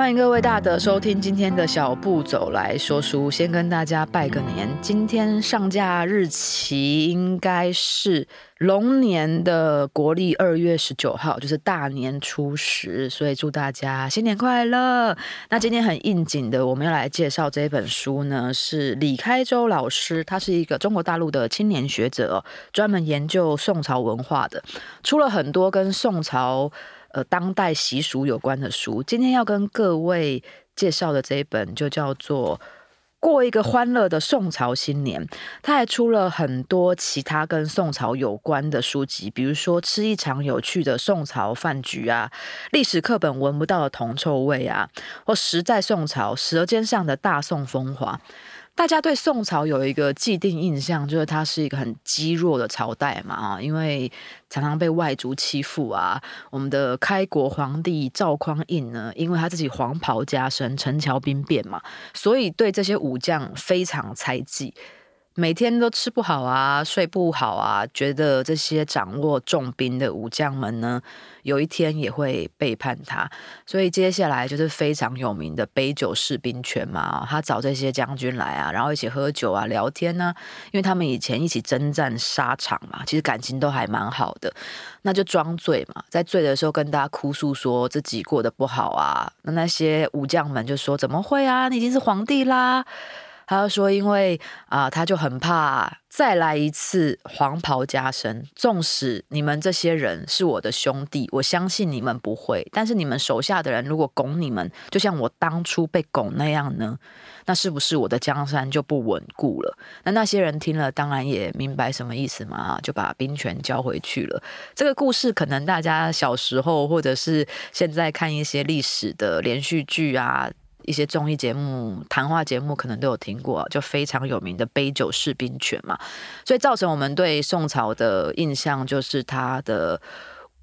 欢迎各位大德收听今天的小步走来说书。先跟大家拜个年，今天上架日期应该是龙年的国历二月十九号，就是大年初十，所以祝大家新年快乐。那今天很应景的，我们要来介绍这本书呢，是李开周老师，他是一个中国大陆的青年学者，专门研究宋朝文化的，出了很多跟宋朝。呃，当代习俗有关的书，今天要跟各位介绍的这一本就叫做《过一个欢乐的宋朝新年》。他还出了很多其他跟宋朝有关的书籍，比如说《吃一场有趣的宋朝饭局》啊，《历史课本闻不到的铜臭味》啊，或《时在宋朝》《舌尖上的大宋风华》。大家对宋朝有一个既定印象，就是它是一个很积弱的朝代嘛，啊，因为常常被外族欺负啊。我们的开国皇帝赵匡胤呢，因为他自己黄袍加身，陈桥兵变嘛，所以对这些武将非常猜忌。每天都吃不好啊，睡不好啊，觉得这些掌握重兵的武将们呢，有一天也会背叛他，所以接下来就是非常有名的杯酒释兵权嘛。他找这些将军来啊，然后一起喝酒啊，聊天呢，因为他们以前一起征战沙场嘛，其实感情都还蛮好的。那就装醉嘛，在醉的时候跟大家哭诉说自己过得不好啊。那那些武将们就说：“怎么会啊？你已经是皇帝啦。”他说：“因为啊、他就很怕再来一次黄袍加身。纵使你们这些人是我的兄弟，我相信你们不会。但是你们手下的人如果拱你们，就像我当初被拱那样呢，那是不是我的江山就不稳固了？那那些人听了，当然也明白什么意思嘛，就把兵权交回去了。这个故事可能大家小时候或者是现在看一些历史的连续剧啊。”一些综艺节目、谈话节目可能都有听过，就非常有名的杯酒释兵权嘛，所以造成我们对宋朝的印象就是他的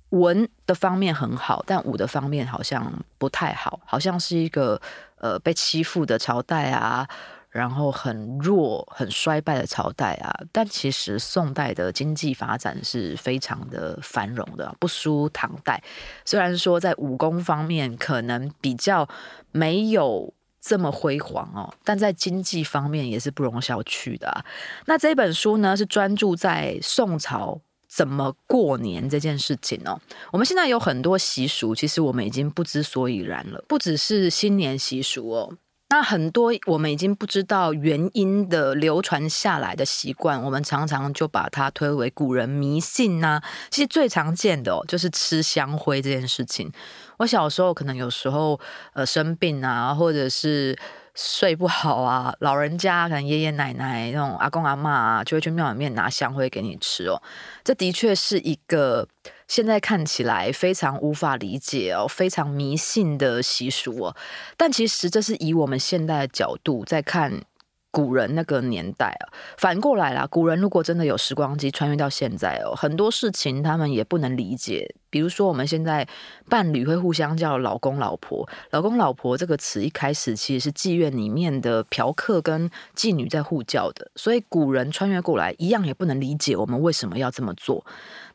文的方面很好，但武的方面好像不太好，好像是一个呃被欺负的朝代啊。然后很弱、很衰败的朝代啊，但其实宋代的经济发展是非常的繁荣的，不输唐代。虽然说在武功方面可能比较没有这么辉煌哦，但在经济方面也是不容小觑的啊。那这本书呢，是专注在宋朝怎么过年这件事情哦。我们现在有很多习俗，其实我们已经不知所以然了，不只是新年习俗哦。那很多我们已经不知道原因的流传下来的习惯，我们常常就把它推为古人迷信呐、其实最常见的哦，就是吃香灰这件事情。我小时候可能有时候呃生病啊，或者是睡不好啊，老人家可能爷爷奶奶那种阿公阿妈啊，就会去庙里面拿香灰给你吃哦。这的确是一个。现在看起来非常无法理解哦，非常迷信的习俗哦，但其实这是以我们现代的角度在看。古人那个年代啊，反过来啦，古人如果真的有时光机穿越到现在哦，很多事情他们也不能理解。比如说，我们现在伴侣会互相叫老公老婆，老公老婆这个词一开始其实是妓院里面的嫖客跟妓女在互叫的，所以古人穿越过来一样也不能理解我们为什么要这么做。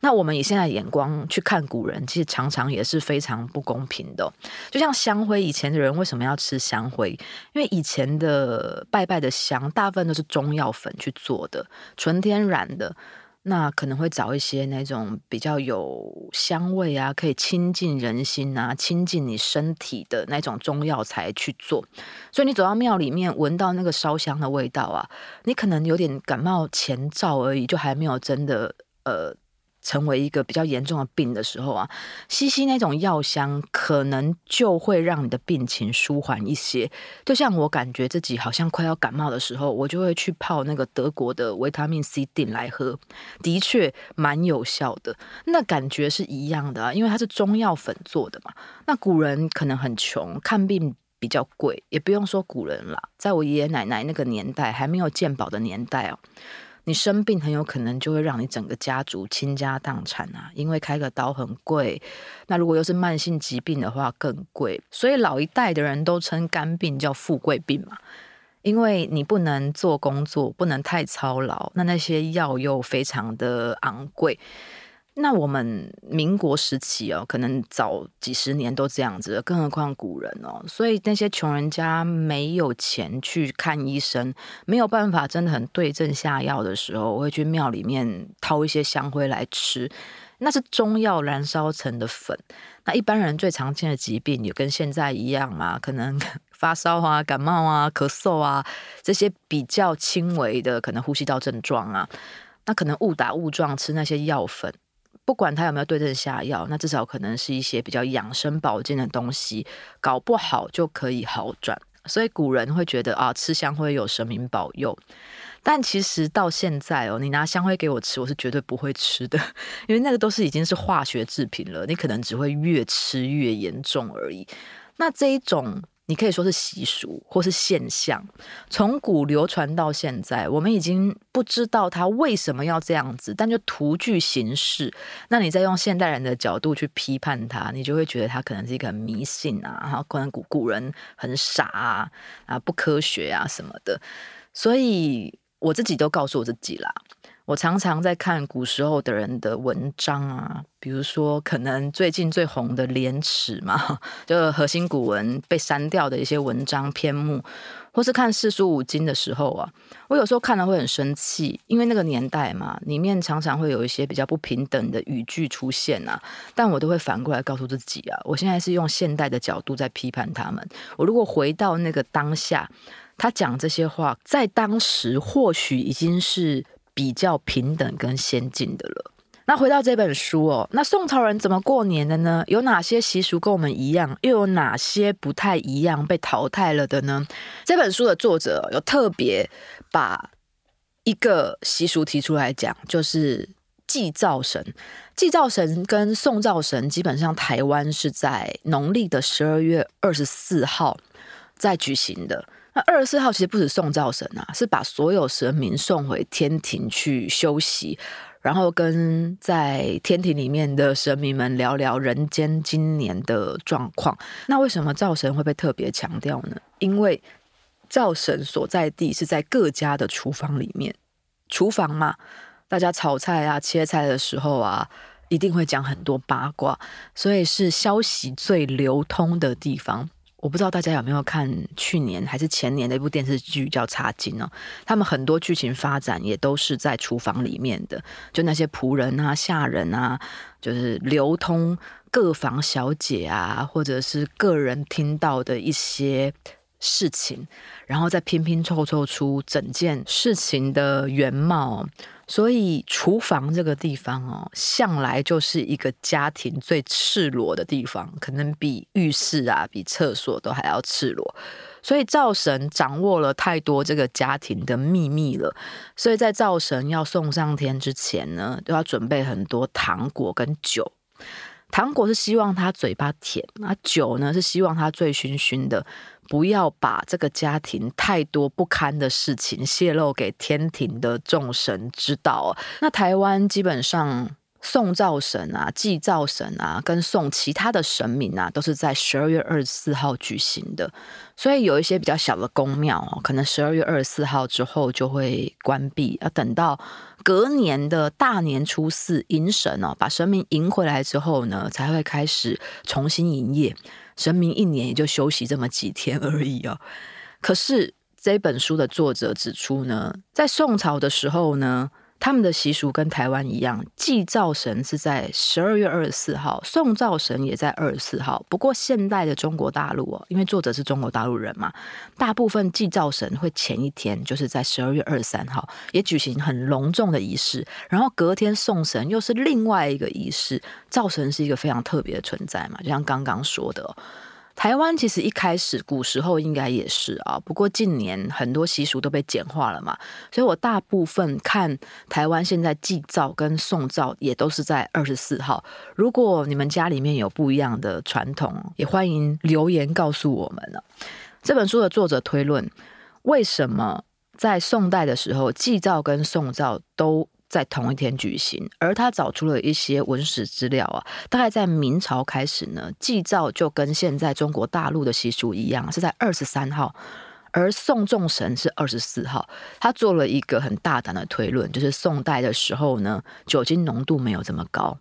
那我们以现在眼光去看古人，其实常常也是非常不公平的。就像香灰，以前的人为什么要吃香灰？因为以前的拜拜的香，大部分都是中药粉去做的，纯天然的。那可能会找一些那种比较有香味啊，可以亲近人心啊，亲近你身体的那种中药材去做。所以你走到庙里面，闻到那个烧香的味道啊，你可能有点感冒前兆而已，就还没有真的呃。成为一个比较严重的病的时候啊，吸吸那种药香，可能就会让你的病情舒缓一些。就像我感觉自己好像快要感冒的时候，我就会去泡那个德国的维他命 C 錠来喝，的确蛮有效的。那感觉是一样的啊，因为它是中药粉做的嘛。那古人可能很穷，看病比较贵，也不用说古人啦，在我爷爷奶奶那个年代，还没有健保的年代哦。你生病很有可能就会让你整个家族倾家荡产啊，因为开个刀很贵，那如果又是慢性疾病的话更贵，所以老一代的人都称肝病叫富贵病嘛，因为你不能做工作，不能太操劳，那那些药又非常的昂贵。那我们民国时期哦，可能早几十年都这样子，更何况古人哦。所以那些穷人家没有钱去看医生，没有办法真的很对症下药的时候，我会去庙里面掏一些香灰来吃。那是中药燃烧成的粉。那一般人最常见的疾病也跟现在一样嘛，可能 发烧啊、感冒啊、咳嗽啊这些比较轻微的，可能呼吸道症状啊，那可能误打误撞吃那些药粉。不管他有没有对症下药，那至少可能是一些比较养生保健的东西，搞不好就可以好转。所以古人会觉得啊，吃香灰有神明保佑。但其实到现在哦，你拿香灰给我吃，我是绝对不会吃的，因为那个都是已经是化学制品了，你可能只会越吃越严重而已。那这一种。你可以说是习俗或是现象，从古流传到现在，我们已经不知道他为什么要这样子，但就徒具形式。那你再用现代人的角度去批判他，你就会觉得他可能是一个迷信啊，然后可能古古人很傻啊，啊不科学啊什么的。所以我自己都告诉我自己啦。我常常在看古时候的人的文章啊，比如说可能最近最红的《廉耻》嘛，就核心古文被删掉的一些文章篇目，或是看四书五经的时候啊，我有时候看了会很生气，因为那个年代嘛，里面常常会有一些比较不平等的语句出现啊，但我都会反过来告诉自己啊，我现在是用现代的角度在批判他们，我如果回到那个当下，他讲这些话，在当时或许已经是。比较平等跟先进的了。那回到这本书哦，那宋朝人怎么过年的呢？有哪些习俗跟我们一样？又有哪些不太一样被淘汰了的呢？这本书的作者有特别把一个习俗提出来讲，就是祭灶神。祭灶神跟送灶神基本上台湾是在农历的十二月二十四号在举行的。那二十四号其实不止送灶神啊，是把所有神明送回天庭去休息，然后跟在天庭里面的神明们聊聊人间今年的状况。那为什么灶神会被特别强调呢？因为灶神所在地是在各家的厨房里面，厨房嘛，大家炒菜啊、切菜的时候啊，一定会讲很多八卦，所以是消息最流通的地方。我不知道大家有没有看去年还是前年的一部电视剧叫《茶金》哦，他们很多剧情发展也都是在厨房里面的，就那些仆人啊、下人啊，就是流通各房小姐啊，或者是个人听到的一些事情，然后再拼拼凑凑出整件事情的原貌。所以厨房这个地方哦，向来就是一个家庭最赤裸的地方，可能比浴室啊、比厕所都还要赤裸。所以灶神掌握了太多这个家庭的秘密了，所以在灶神要送上天之前呢，都要准备很多糖果跟酒。糖果是希望他嘴巴甜，那酒呢是希望他醉醺醺的。不要把这个家庭太多不堪的事情泄露给天庭的众神知道。那台湾基本上送灶神啊、祭灶神啊，跟送其他的神明啊，都是在十二月二十四号举行的。所以有一些比较小的宫庙哦，可能十二月二十四号之后就会关闭，要等到隔年的大年初四迎神哦，把神明迎回来之后呢，才会开始重新营业。神明一年也就休息这么几天而已哦。可是这本书的作者指出呢，在宋朝的时候呢，他们的习俗跟台湾一样，祭灶神是在十二月二十四号，送灶神也在二十四号。不过现代的中国大陆哦，因为作者是中国大陆人嘛，大部分祭灶神会前一天，就是在十二月二十三号，也举行很隆重的仪式，然后隔天送神又是另外一个仪式。灶神是一个非常特别的存在嘛，就像刚刚说的。台湾其实一开始古时候应该也是啊，不过近年很多习俗都被简化了嘛，所以我大部分看台湾现在祭灶跟送灶也都是在二十四号。如果你们家里面有不一样的传统，也欢迎留言告诉我们了。这本书的作者推论，为什么在宋代的时候祭灶跟送灶都在同一天举行，而他找出了一些文史资料啊，大概在明朝开始呢，祭灶就跟现在中国大陆的习俗一样，是在二十三号，而宋仲神是二十四号，他做了一个很大胆的推论，就是宋代的时候呢，酒精浓度没有这么高。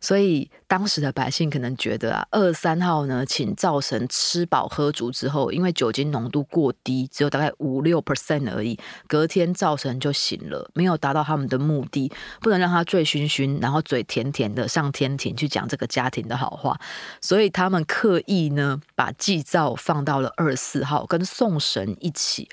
所以当时的百姓可能觉得啊，二三号呢，请灶神吃饱喝足之后，因为酒精浓度过低，只有大概五六 percent 而已，隔天灶神就醒了，没有达到他们的目的，不能让他醉醺醺，然后嘴甜甜的上天庭去讲这个家庭的好话，所以他们刻意呢把祭灶放到了二四号，跟送神一起，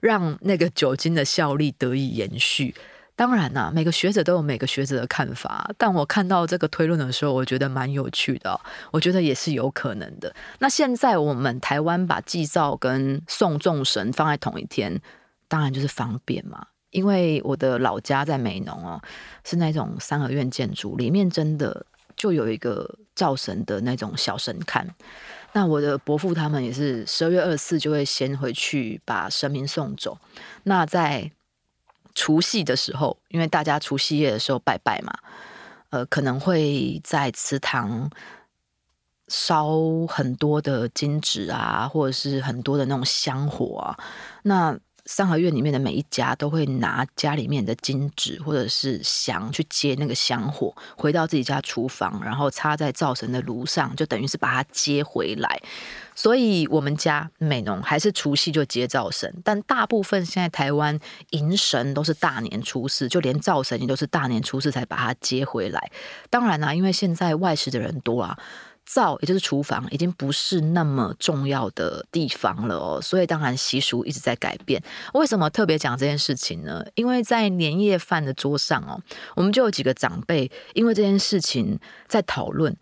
让那个酒精的效力得以延续。当然啦，每个学者都有每个学者的看法，但我看到这个推论的时候，我觉得蛮有趣的。我觉得也是有可能的。那现在我们台湾把祭灶跟送众神放在同一天，当然就是方便嘛。因为我的老家在美浓哦，是那种三合院建筑，里面真的就有一个灶神的那种小神龛。那我的伯父他们也是十二月二十四就会先回去把神明送走。那在除夕的时候，因为大家除夕夜的时候拜拜嘛，呃，可能会在祠堂烧很多的金纸啊，或者是很多的那种香火啊。那三合院里面的每一家都会拿家里面的金纸或者是香去接那个香火，回到自己家厨房，然后插在灶神的炉上，就等于是把它接回来。所以我们家美农还是除夕就接灶神，但大部分现在台湾迎神都是大年初四，就连灶神也都是大年初四才把它接回来。当然啦、因为现在外食的人多啊。灶也就是厨房，已经不是那么重要的地方了哦，所以当然习俗一直在改变。为什么特别讲这件事情呢？因为在年夜饭的桌上哦，我们就有几个长辈因为这件事情在讨论。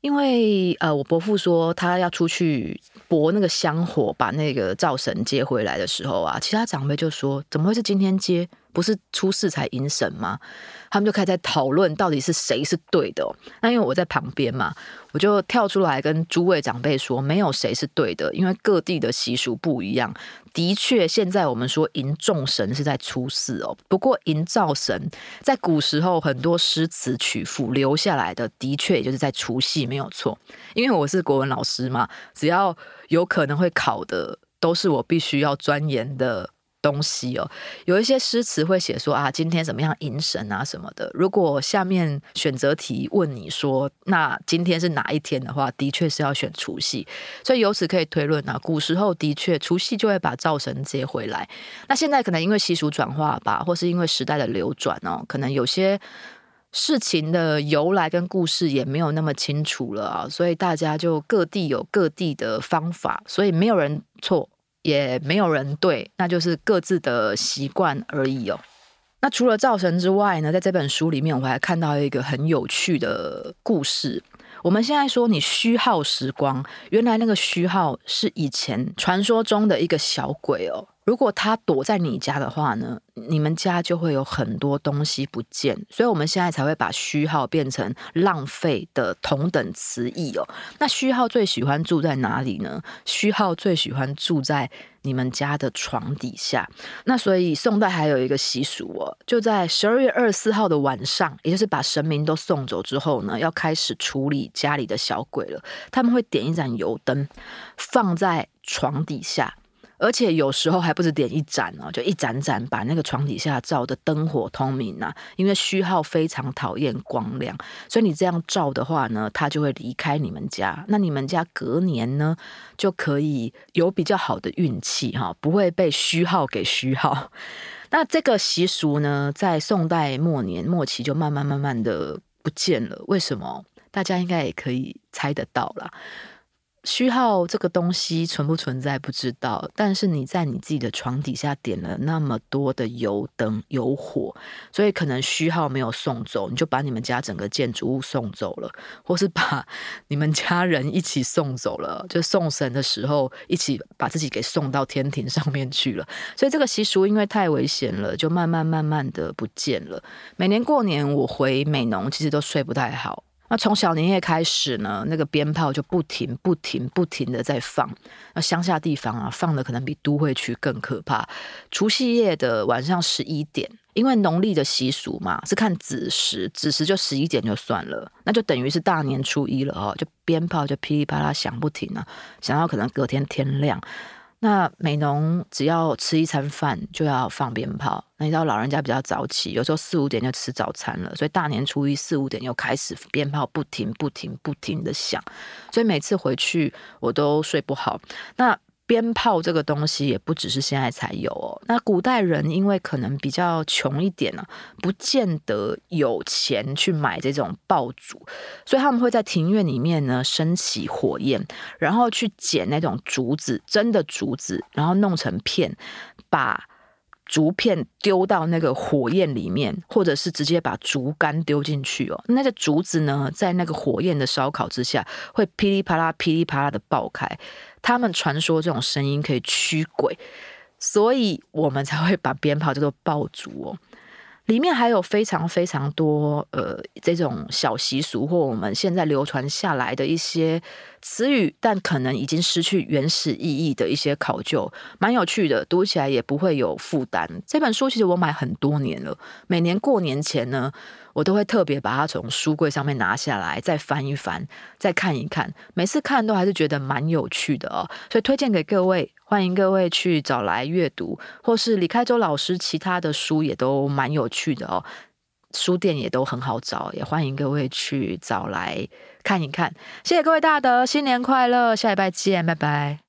因为呃，我伯父说他要出去博那个香火，把那个灶神接回来的时候啊，其他长辈就说：“怎么会是今天接？不是初四才迎神吗？”他们就开始在讨论到底是谁是对的。那因为我在旁边嘛，我就跳出来跟诸位长辈说，没有谁是对的，因为各地的习俗不一样。的确，现在我们说迎众神是在初四哦，不过迎灶神在古时候很多诗词曲赋留下来的，的确也就是在除夕，没有错。因为我是国文老师嘛，只要有可能会考的，都是我必须要钻研的。东西哦，有一些诗词会写说啊，今天怎么样迎神啊什么的。如果下面选择题问你说，那今天是哪一天的话，的确是要选除夕。所以由此可以推论啊，古时候的确除夕就会把灶神接回来。那现在可能因为习俗转化吧，或是因为时代的流转哦，可能有些事情的由来跟故事也没有那么清楚了啊，所以大家就各地有各地的方法，所以没有人错。也没有人对，那就是各自的习惯而已哦。那除了灶神之外呢，在这本书里面，我还看到一个很有趣的故事。我们现在说你虚耗时光，原来那个虚耗是以前传说中的一个小鬼哦。如果他躲在你家的话呢，你们家就会有很多东西不见，所以我们现在才会把虚耗变成浪费的同等词义哦。那虚耗最喜欢住在哪里呢？虚耗最喜欢住在你们家的床底下。那所以宋代还有一个习俗哦，就在十二月二十四号的晚上，也就是把神明都送走之后呢，要开始处理家里的小鬼了。他们会点一盏油灯，放在床底下。而且有时候还不止点一盏哦，就一盏盏把那个床底下照得灯火通明啊。因为虚耗非常讨厌光亮，所以你这样照的话呢，他就会离开你们家。那你们家隔年呢，就可以有比较好的运气哈，不会被虚耗给虚耗。那这个习俗呢，在宋代末年末期就慢慢慢慢的不见了。为什么？大家应该也可以猜得到啦。虚耗这个东西存不存在不知道，但是你在你自己的床底下点了那么多的油灯、油火，所以可能虚耗没有送走，你就把你们家整个建筑物送走了，或是把 你们家人一起送走了，就送神的时候一起把自己给送到天庭上面去了。所以这个习俗因为太危险了，就慢慢慢慢的不见了。每年过年我回美浓，其实都睡不太好。那从小年夜开始呢，那个鞭炮就不停、不停、不停的在放。那乡下地方啊，放的可能比都会区更可怕。除夕夜的晚上十一点，因为农历的习俗嘛，是看子时，子时就十一点就算了，那就等于是大年初一了哦。就鞭炮就噼里啪啦响不停啊，响到可能隔天天亮。那美农只要吃一餐饭就要放鞭炮。那你知道老人家比较早起，有时候四五点就吃早餐了，所以大年初一四五点又开始鞭炮不停不停不停的响，所以每次回去我都睡不好。那鞭炮这个东西也不只是现在才有哦。那古代人因为可能比较穷一点呢、啊，不见得有钱去买这种爆竹，所以他们会在庭院里面呢升起火焰，然后去捡那种竹子，真的竹子，然后弄成片，把竹片丢到那个火焰里面，或者是直接把竹竿丢进去哦。那个竹子呢，在那个火焰的烧烤之下，会噼里啪啦、噼里啪啦的爆开。他们传说这种声音可以驱鬼，所以我们才会把鞭炮叫做爆竹哦。里面还有非常非常多呃这种小习俗，或我们现在流传下来的一些词语，但可能已经失去原始意义的一些考究，蛮有趣的，读起来也不会有负担。这本书其实我买很多年了，每年过年前呢。我都会特别把它从书柜上面拿下来，再翻一翻，再看一看。每次看都还是觉得蛮有趣的哦，所以推荐给各位，欢迎各位去找来阅读，或是李开周老师其他的书也都蛮有趣的哦。书店也都很好找，也欢迎各位去找来看一看。谢谢各位大德，新年快乐，下礼拜见，拜拜。